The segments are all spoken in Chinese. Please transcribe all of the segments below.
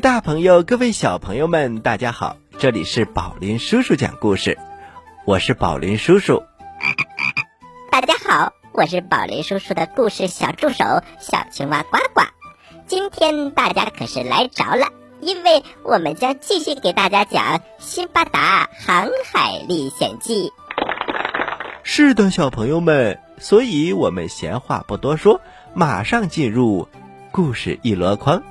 大朋友，各位小朋友们，大家好！这里是宝林叔叔讲故事，我是宝林叔叔。大家好，我是宝林叔叔的故事小助手小青蛙呱呱。今天大家可是来着了，因为我们将继续给大家讲《辛巴达航海历险记》。是的，小朋友们，所以我们闲话不多说，马上进入故事一箩筐，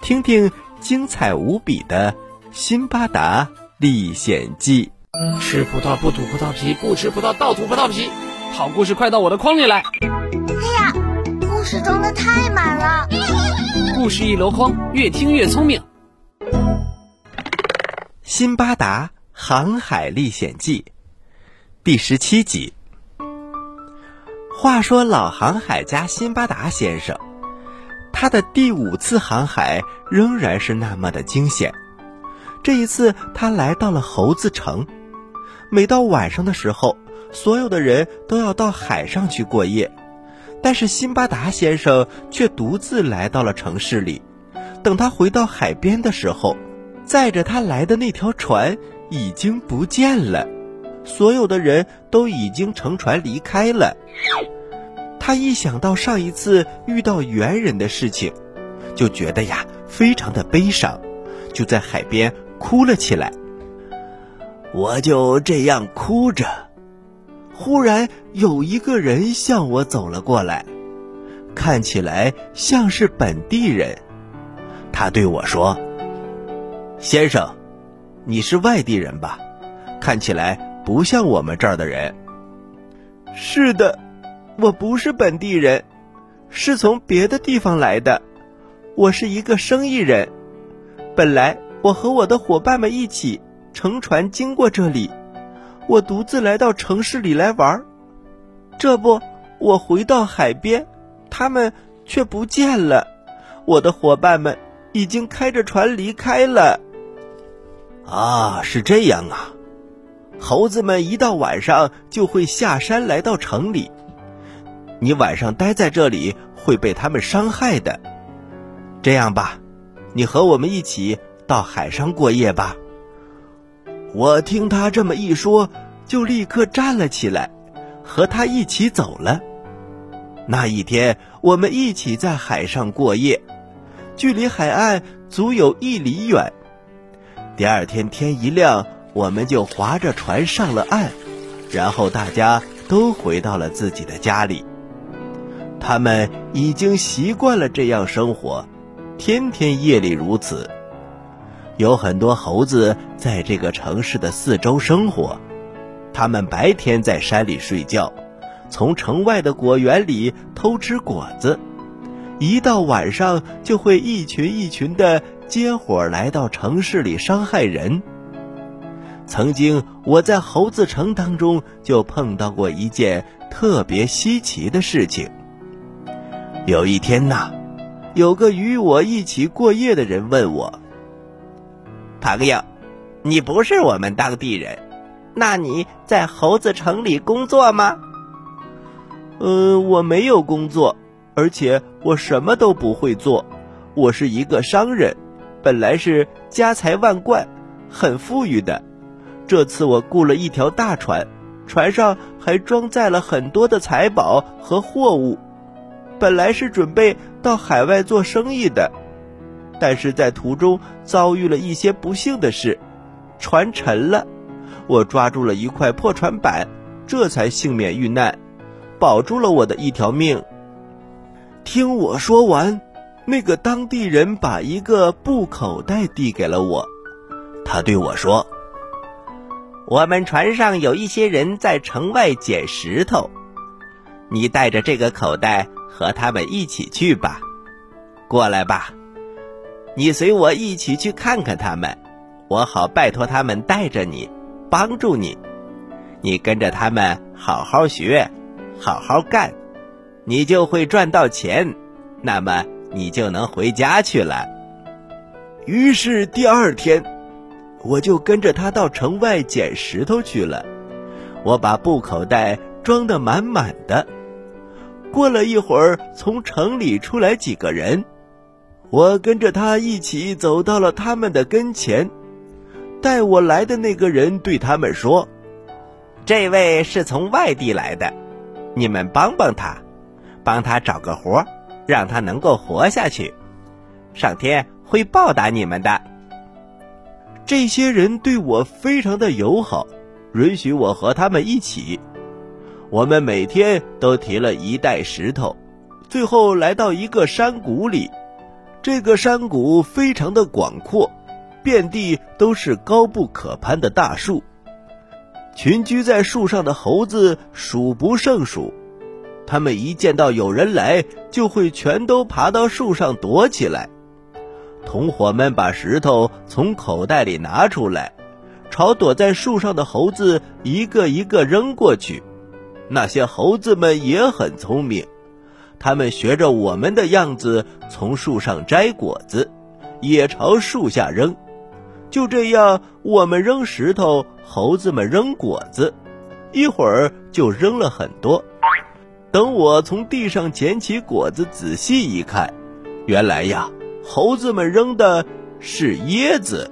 听听。精彩无比的《辛巴达历险记》，吃葡萄不吐葡萄皮，不吃葡萄倒吐葡萄皮。好故事快到我的筐里来！哎呀，故事装的太满了。故事一箩筐，越听越聪明。《辛巴达航海历险记》第十七集。话说老航海家辛巴达先生。他的第五次航海仍然是那么的惊险。这一次，他来到了猴子城。每到晚上的时候，所有的人都要到海上去过夜，但是辛巴达先生却独自来到了城市里。等他回到海边的时候，载着他来的那条船已经不见了，所有的人都已经乘船离开了。他一想到上一次遇到猿人的事情，就觉得呀非常的悲伤，就在海边哭了起来。我就这样哭着，忽然有一个人向我走了过来，看起来像是本地人。他对我说：“先生，你是外地人吧？看起来不像我们这儿的人。”是的。我不是本地人，是从别的地方来的。我是一个生意人。本来我和我的伙伴们一起乘船经过这里，我独自来到城市里来玩。这不，我回到海边，他们却不见了。我的伙伴们已经开着船离开了。啊，是这样啊！猴子们一到晚上就会下山来到城里。你晚上待在这里会被他们伤害的。这样吧，你和我们一起到海上过夜吧。我听他这么一说，就立刻站了起来，和他一起走了。那一天，我们一起在海上过夜，距离海岸足有一里远。第二天天一亮，我们就划着船上了岸，然后大家都回到了自己的家里。他们已经习惯了这样生活，天天夜里如此。有很多猴子在这个城市的四周生活，他们白天在山里睡觉，从城外的果园里偷吃果子，一到晚上就会一群一群的结伙来到城市里伤害人。曾经我在猴子城当中就碰到过一件特别稀奇的事情。有一天呐，有个与我一起过夜的人问我：“朋友，你不是我们当地人，那你在猴子城里工作吗？”“嗯，我没有工作，而且我什么都不会做。我是一个商人，本来是家财万贯，很富裕的。这次我雇了一条大船，船上还装载了很多的财宝和货物。”本来是准备到海外做生意的，但是在途中遭遇了一些不幸的事，船沉了，我抓住了一块破船板，这才幸免遇难，保住了我的一条命。听我说完，那个当地人把一个布口袋递给了我，他对我说：“我们船上有一些人在城外捡石头，你带着这个口袋。”和他们一起去吧，过来吧，你随我一起去看看他们，我好拜托他们带着你，帮助你。你跟着他们好好学，好好干，你就会赚到钱，那么你就能回家去了。于是第二天，我就跟着他到城外捡石头去了。我把布口袋装得满满的。过了一会儿，从城里出来几个人，我跟着他一起走到了他们的跟前。带我来的那个人对他们说：“这位是从外地来的，你们帮帮他，帮他找个活，让他能够活下去。上天会报答你们的。”这些人对我非常的友好，允许我和他们一起。我们每天都提了一袋石头，最后来到一个山谷里。这个山谷非常的广阔，遍地都是高不可攀的大树，群居在树上的猴子数不胜数。他们一见到有人来，就会全都爬到树上躲起来。同伙们把石头从口袋里拿出来，朝躲在树上的猴子一个一个扔过去。那些猴子们也很聪明。他们学着我们的样子，从树上摘果子，也朝树下扔。就这样，我们扔石头，猴子们扔果子，一会儿就扔了很多。等我从地上捡起果子，仔细一看，原来呀，猴子们扔的是椰子。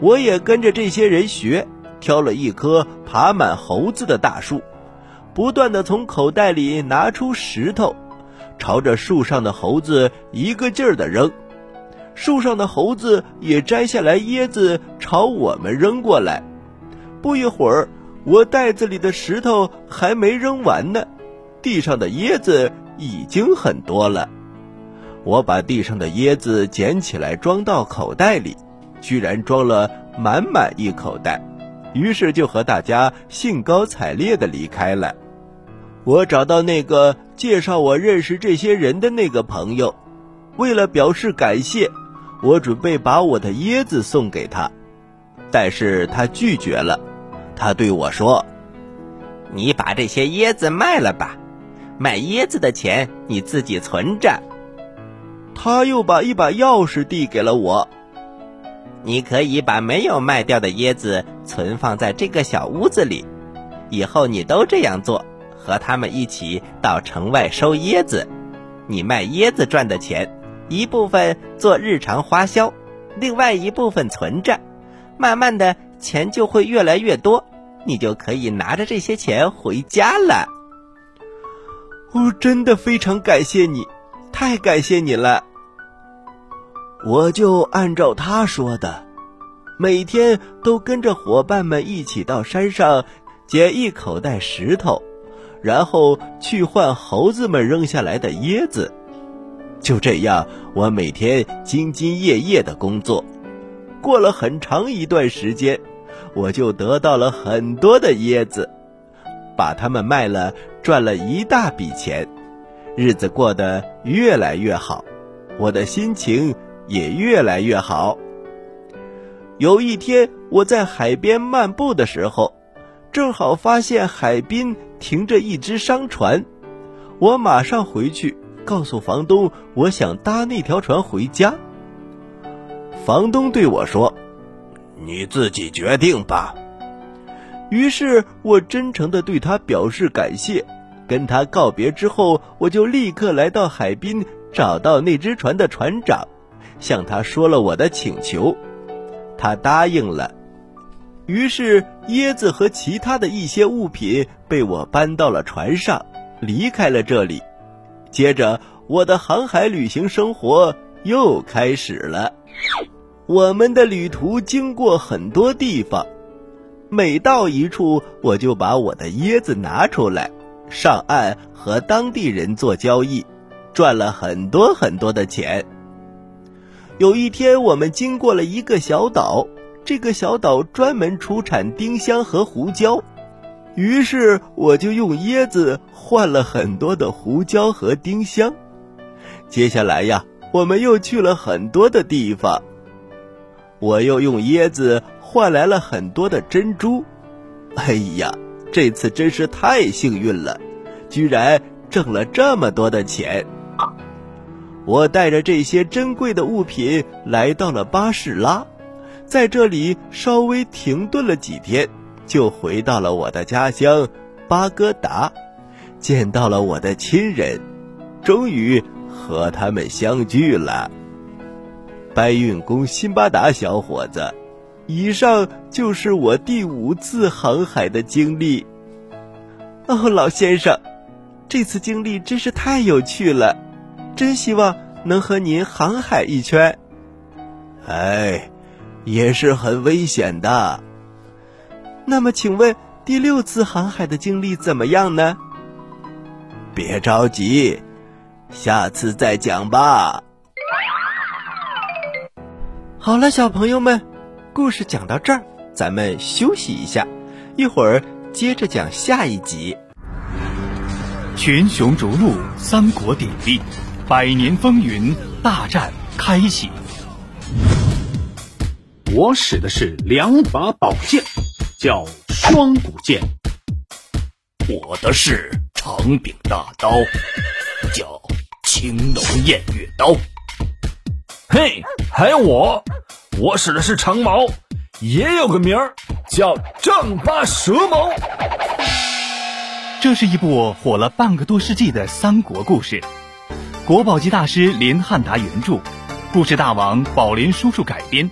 我也跟着这些人学，挑了一棵爬满猴子的大树。不断的从口袋里拿出石头，朝着树上的猴子一个劲儿的扔，树上的猴子也摘下来椰子朝我们扔过来。不一会儿，我袋子里的石头还没扔完呢，地上的椰子已经很多了。我把地上的椰子捡起来装到口袋里，居然装了满满一口袋，于是就和大家兴高采烈的离开了。我找到那个介绍我认识这些人的那个朋友，为了表示感谢，我准备把我的椰子送给他，但是他拒绝了。他对我说：“你把这些椰子卖了吧，卖椰子的钱你自己存着。”他又把一把钥匙递给了我，你可以把没有卖掉的椰子存放在这个小屋子里，以后你都这样做。和他们一起到城外收椰子，你卖椰子赚的钱，一部分做日常花销，另外一部分存着，慢慢的钱就会越来越多，你就可以拿着这些钱回家了。哦，真的非常感谢你，太感谢你了。我就按照他说的，每天都跟着伙伴们一起到山上捡一口袋石头。然后去换猴子们扔下来的椰子，就这样，我每天兢兢业业的工作。过了很长一段时间，我就得到了很多的椰子，把它们卖了，赚了一大笔钱，日子过得越来越好，我的心情也越来越好。有一天，我在海边漫步的时候，正好发现海滨。停着一只商船，我马上回去告诉房东，我想搭那条船回家。房东对我说：“你自己决定吧。”于是我真诚的对他表示感谢，跟他告别之后，我就立刻来到海滨，找到那只船的船长，向他说了我的请求，他答应了。于是，椰子和其他的一些物品被我搬到了船上，离开了这里。接着，我的航海旅行生活又开始了。我们的旅途经过很多地方，每到一处，我就把我的椰子拿出来，上岸和当地人做交易，赚了很多很多的钱。有一天，我们经过了一个小岛。这个小岛专门出产丁香和胡椒，于是我就用椰子换了很多的胡椒和丁香。接下来呀，我们又去了很多的地方，我又用椰子换来了很多的珍珠。哎呀，这次真是太幸运了，居然挣了这么多的钱。我带着这些珍贵的物品来到了巴士拉。在这里稍微停顿了几天，就回到了我的家乡巴格达，见到了我的亲人，终于和他们相聚了。搬运工辛巴达小伙子，以上就是我第五次航海的经历。哦，老先生，这次经历真是太有趣了，真希望能和您航海一圈。哎，也是很危险的。那么，请问第六次航海的经历怎么样呢？别着急，下次再讲吧。好了，小朋友们，故事讲到这儿，咱们休息一下，一会儿接着讲下一集。群雄逐鹿，三国鼎立，百年风云大战开启。我使的是两把宝剑，叫双股剑。我的是长柄大刀，叫青龙偃月刀。嘿，还有我，我使的是长矛，也有个名儿叫丈八蛇矛。这是一部火了半个多世纪的三国故事，国宝级大师林汉达原著，故事大王宝林叔叔改编。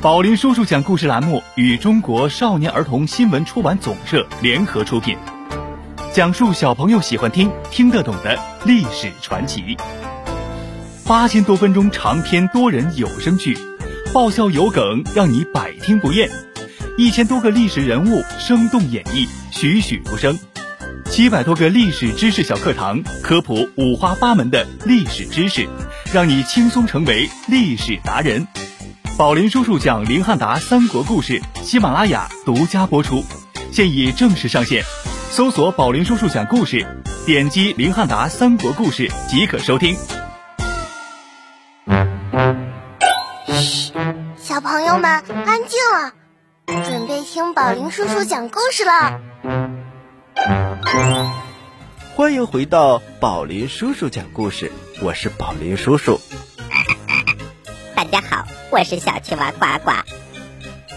宝林叔叔讲故事栏目与中国少年儿童新闻出版总社联合出品，讲述小朋友喜欢听、听得懂的历史传奇。八千多分钟长篇多人有声剧，爆笑有梗，让你百听不厌。一千多个历史人物生动演绎，栩栩如生。七百多个历史知识小课堂，科普五花八门的历史知识，让你轻松成为历史达人。宝林叔叔讲林汉达三国故事，喜马拉雅独家播出，现已正式上线。搜索“宝林叔叔讲故事”，点击林汉达三国故事即可收听。嘘，小朋友们安静了，准备听宝林叔叔讲故事了。欢迎回到宝林叔叔讲故事，我是宝林叔叔。大家好，我是小青蛙呱呱。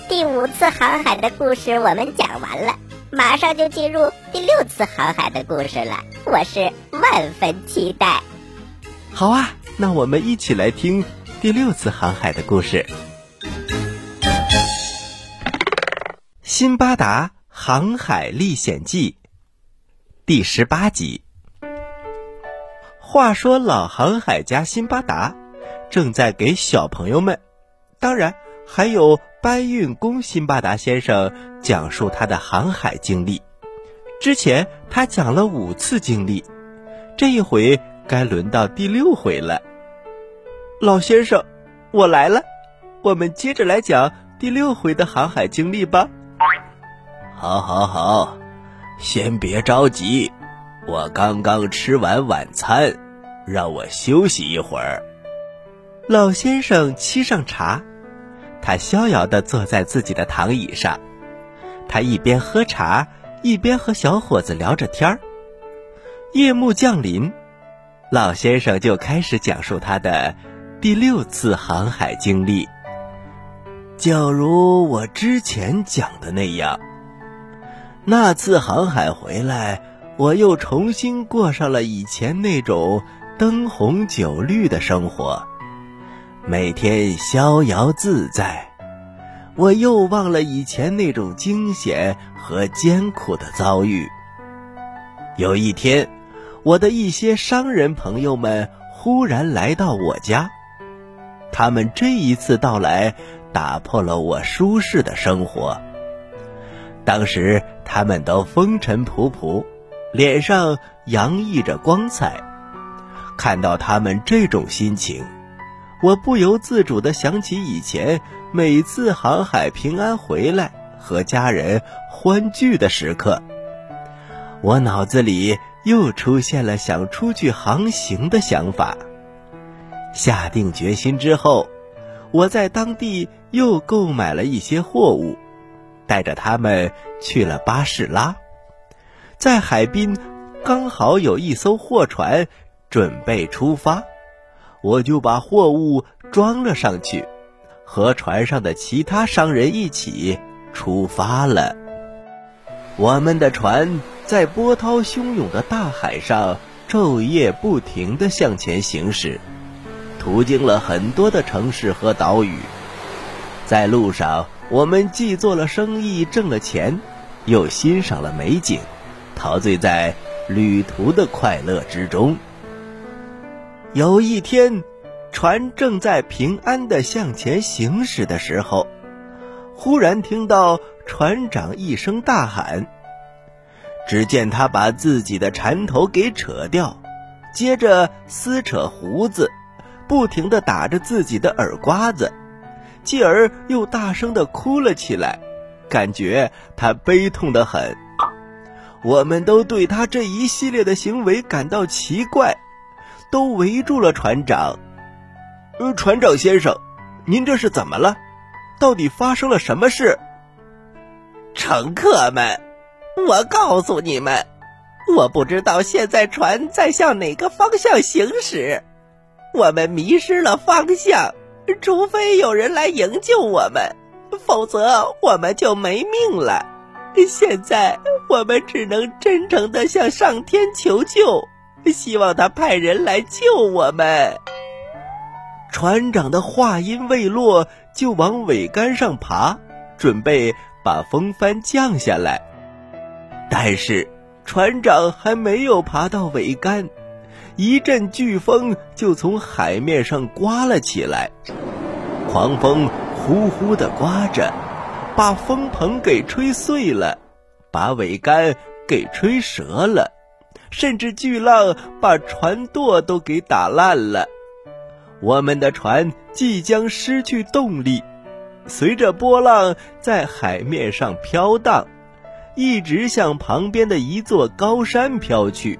第五次航海的故事我们讲完了，马上就进入第六次航海的故事了，我是万分期待。好啊，那我们一起来听第六次航海的故事，《辛巴达航海历险记》第十八集。话说，老航海家辛巴达正在给小朋友们，当然还有搬运工辛巴达先生讲述他的航海经历。之前他讲了五次经历，这一回该轮到第六回了。老先生，我来了，我们接着来讲第六回的航海经历吧。好，好，好，先别着急，我刚刚吃完晚餐，让我休息一会儿。老先生沏上茶，他逍遥地坐在自己的躺椅上，他一边喝茶，一边和小伙子聊着天儿。夜幕降临，老先生就开始讲述他的第六次航海经历。就如我之前讲的那样，那次航海回来，我又重新过上了以前那种灯红酒绿的生活，每天逍遥自在。我又忘了以前那种惊险和艰苦的遭遇。有一天，我的一些商人朋友们忽然来到我家，他们这一次到来。打破了我舒适的生活。当时他们都风尘仆仆，脸上洋溢着光彩。看到他们这种心情，我不由自主地想起以前每次航海平安回来和家人欢聚的时刻。我脑子里又出现了想出去航行的想法。下定决心之后，我在当地。又购买了一些货物，带着他们去了巴士拉。在海滨，刚好有一艘货船准备出发，我就把货物装了上去，和船上的其他商人一起出发了。我们的船在波涛汹涌的大海上昼夜不停地向前行驶，途经了很多的城市和岛屿。在路上，我们既做了生意挣了钱，又欣赏了美景，陶醉在旅途的快乐之中。有一天，船正在平安的向前行驶的时候，忽然听到船长一声大喊。只见他把自己的缠头给扯掉，接着撕扯胡子，不停的打着自己的耳刮子，继而又大声地哭了起来，感觉他悲痛得很。我们都对他这一系列的行为感到奇怪，都围住了船长。呃，船长先生，您这是怎么了？到底发生了什么事？乘客们。我告诉你们，我不知道现在船在向哪个方向行驶，我们迷失了方向。除非有人来营救我们，否则我们就没命了。现在我们只能真诚的向上天求救，希望他派人来救我们。船长的话音未落，就往桅杆上爬，准备把风帆降下来。但是，船长还没有爬到桅杆，一阵飓风就从海面上刮了起来。狂风呼呼地刮着，把风棚给吹碎了，把桅杆给吹折了，甚至巨浪把船舵都给打烂了。我们的船即将失去动力，随着波浪在海面上飘荡。一直向旁边的一座高山飘去，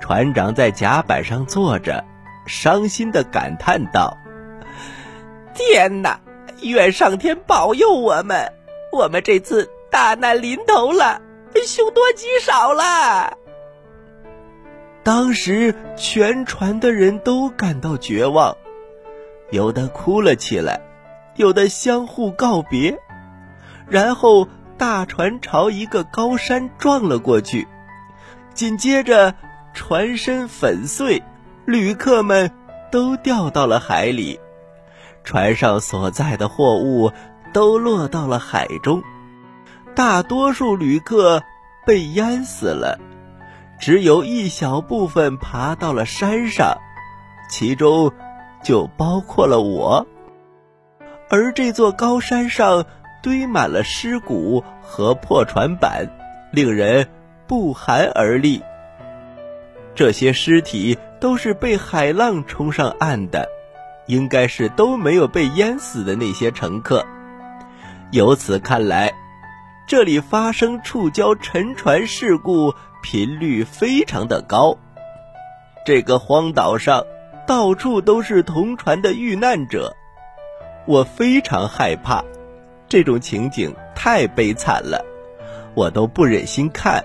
船长在甲板上坐着，伤心的感叹道：“天哪！愿上天保佑我们！我们这次大难临头了，凶多吉少了。”当时，全船的人都感到绝望，有的哭了起来，有的相互告别，然后。大船朝一个高山撞了过去，紧接着船身粉碎，旅客们都掉到了海里，船上所载的货物都落到了海中，大多数旅客被淹死了，只有一小部分爬到了山上，其中就包括了我，而这座高山上。堆满了尸骨和破船板，令人不寒而栗。这些尸体都是被海浪冲上岸的，应该是都没有被淹死的那些乘客。由此看来，这里发生触礁沉船事故频率非常的高。这个荒岛上到处都是同船的遇难者，我非常害怕。这种情景太悲惨了，我都不忍心看，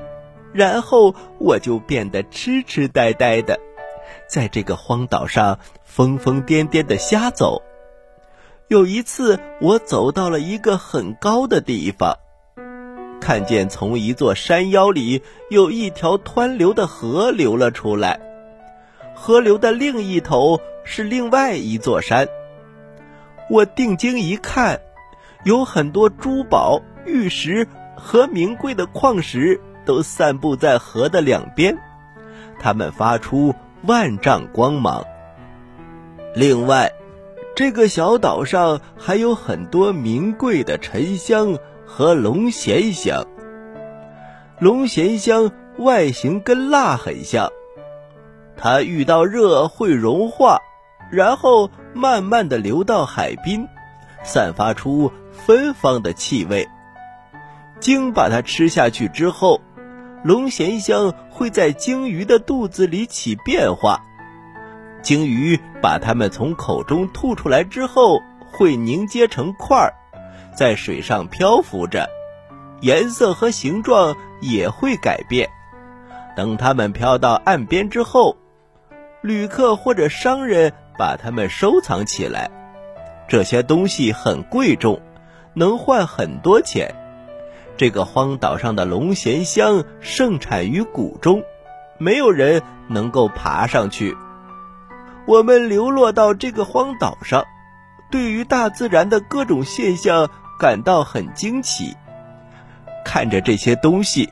然后我就变得痴痴呆呆的，在这个荒岛上疯疯癫癫的瞎走。有一次，我走到了一个很高的地方，看见从一座山腰里有一条湍流的河流了出来，河流的另一头是另外一座山。我定睛一看。有很多珠宝、玉石和名贵的矿石都散布在河的两边，它们发出万丈光芒。另外，这个小岛上还有很多名贵的沉香和龙涎香。龙涎香外形跟蜡很像，它遇到热会融化，然后慢慢的流到海滨，散发出。芬芳的气味，鲸把它吃下去之后，龙涎香会在鲸鱼的肚子里起变化。鲸鱼把它们从口中吐出来之后，会凝结成块儿，在水上漂浮着，颜色和形状也会改变。等它们飘到岸边之后，旅客或者商人把它们收藏起来。这些东西很贵重。能换很多钱。这个荒岛上的龙涎香盛产于谷中，没有人能够爬上去。我们流落到这个荒岛上，对于大自然的各种现象感到很惊奇。看着这些东西，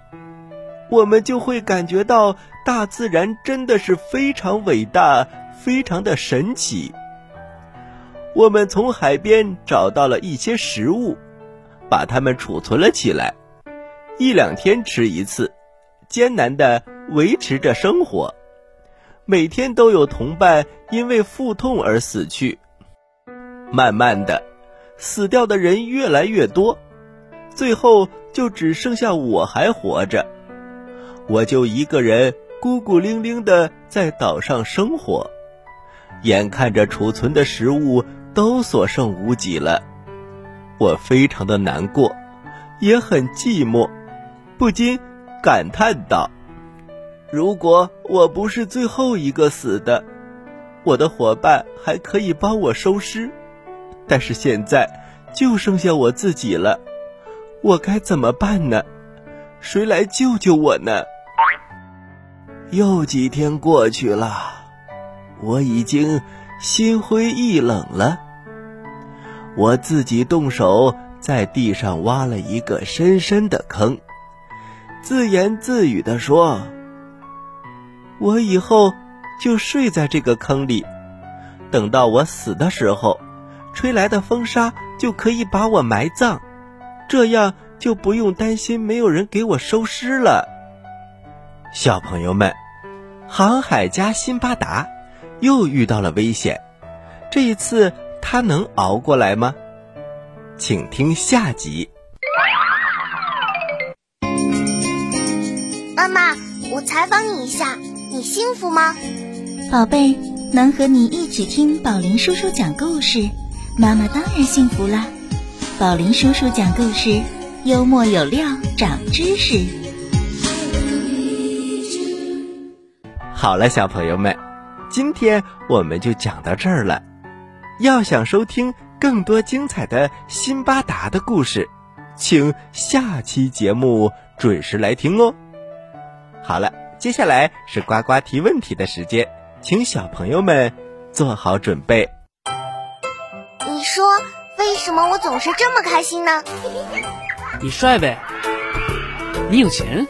我们就会感觉到大自然真的是非常伟大，非常的神奇。我们从海边找到了一些食物，把它们储存了起来，一两天吃一次，艰难的维持着生活。每天都有同伴因为腹痛而死去，慢慢的，死掉的人越来越多，最后就只剩下我还活着。我就一个人孤孤零零的在岛上生活，眼看着储存的食物都所剩无几了，我非常的难过，也很寂寞，不禁感叹道。如果我不是最后一个死的，我的伙伴还可以帮我收尸，但是现在就剩下我自己了，我该怎么办呢？谁来救救我呢？又几天过去了，我已经心灰意冷了。我自己动手在地上挖了一个深深的坑，自言自语地说。我以后就睡在这个坑里，等到我死的时候，吹来的风沙就可以把我埋葬，这样就不用担心没有人给我收尸了。小朋友们，航海家辛巴达又遇到了危险，这一次他能熬过来吗？请听下集。妈妈，我采访你一下。你幸福吗，宝贝？能和你一起听宝林叔叔讲故事，妈妈当然幸福啦！宝林叔叔讲故事，幽默有料，长知识。好了，小朋友们，今天我们就讲到这儿了。要想收听更多精彩的辛巴达的故事，请下期节目准时来听哦。好了。接下来是呱呱提问题的时间，请小朋友们做好准备。你说为什么我总是这么开心呢？你帅呗？你有钱？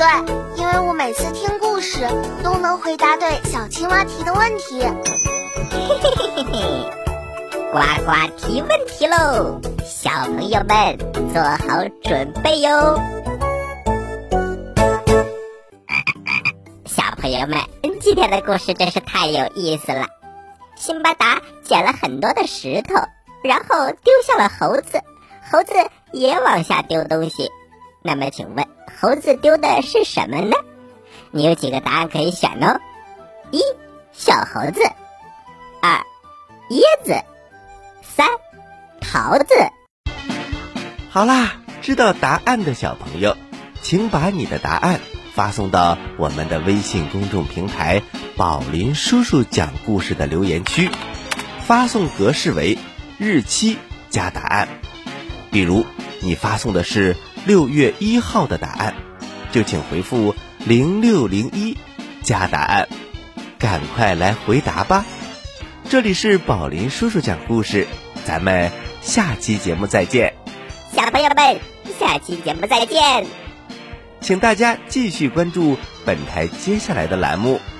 对，因为我每次听故事都能回答对小青蛙提的问题。嘿嘿嘿嘿嘿，呱呱提问题喽！小朋友们做好准备哟。小朋友们，今天的故事真是太有意思了。辛巴达捡了很多的石头，然后丢向了猴子，猴子也往下丢东西。那么，请问猴子丢的是什么呢？你有几个答案可以选哦？一小猴子，二椰子，三桃子。好啦，知道答案的小朋友，请把你的答案。发送到我们的微信公众平台“宝林叔叔讲故事”的留言区，发送格式为日期加答案。比如你发送的是六月一号的答案，就请回复零六零一加答案，赶快来回答吧。这里是宝林叔叔讲故事，咱们下期节目再见。小朋友们，下期节目再见。请大家继续关注本台接下来的栏目《